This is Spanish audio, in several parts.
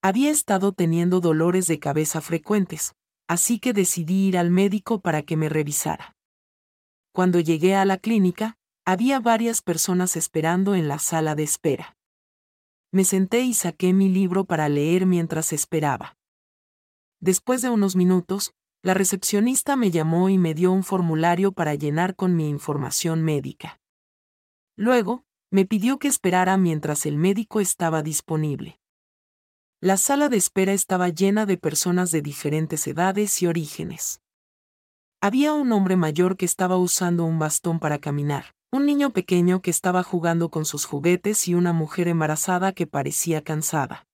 Había estado teniendo dolores de cabeza frecuentes, así que decidí ir al médico para que me revisara. Cuando llegué a la clínica, había varias personas esperando en la sala de espera. Me senté y saqué mi libro para leer mientras esperaba. Después de unos minutos, la recepcionista me llamó y me dio un formulario para llenar con mi información médica. Luego, me pidió que esperara mientras el médico estaba disponible. La sala de espera estaba llena de personas de diferentes edades y orígenes. Había un hombre mayor que estaba usando un bastón para caminar, un niño pequeño que estaba jugando con sus juguetes y una mujer embarazada que parecía cansada.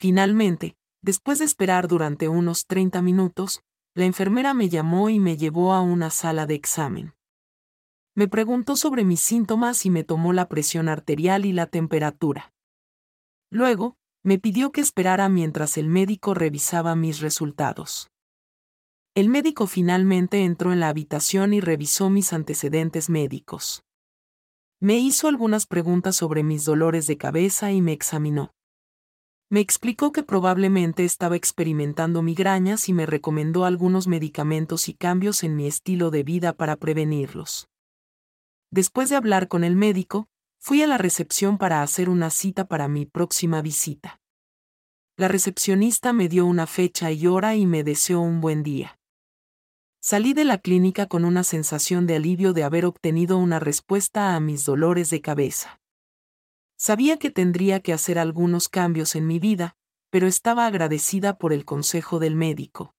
Finalmente, después de esperar durante unos 30 minutos, la enfermera me llamó y me llevó a una sala de examen. Me preguntó sobre mis síntomas y me tomó la presión arterial y la temperatura. Luego, me pidió que esperara mientras el médico revisaba mis resultados. El médico finalmente entró en la habitación y revisó mis antecedentes médicos. Me hizo algunas preguntas sobre mis dolores de cabeza y me examinó. Me explicó que probablemente estaba experimentando migrañas y me recomendó algunos medicamentos y cambios en mi estilo de vida para prevenirlos. Después de hablar con el médico, fui a la recepción para hacer una cita para mi próxima visita. La recepcionista me dio una fecha y hora y me deseó un buen día. Salí de la clínica con una sensación de alivio de haber obtenido una respuesta a mis dolores de cabeza. Sabía que tendría que hacer algunos cambios en mi vida, pero estaba agradecida por el consejo del médico.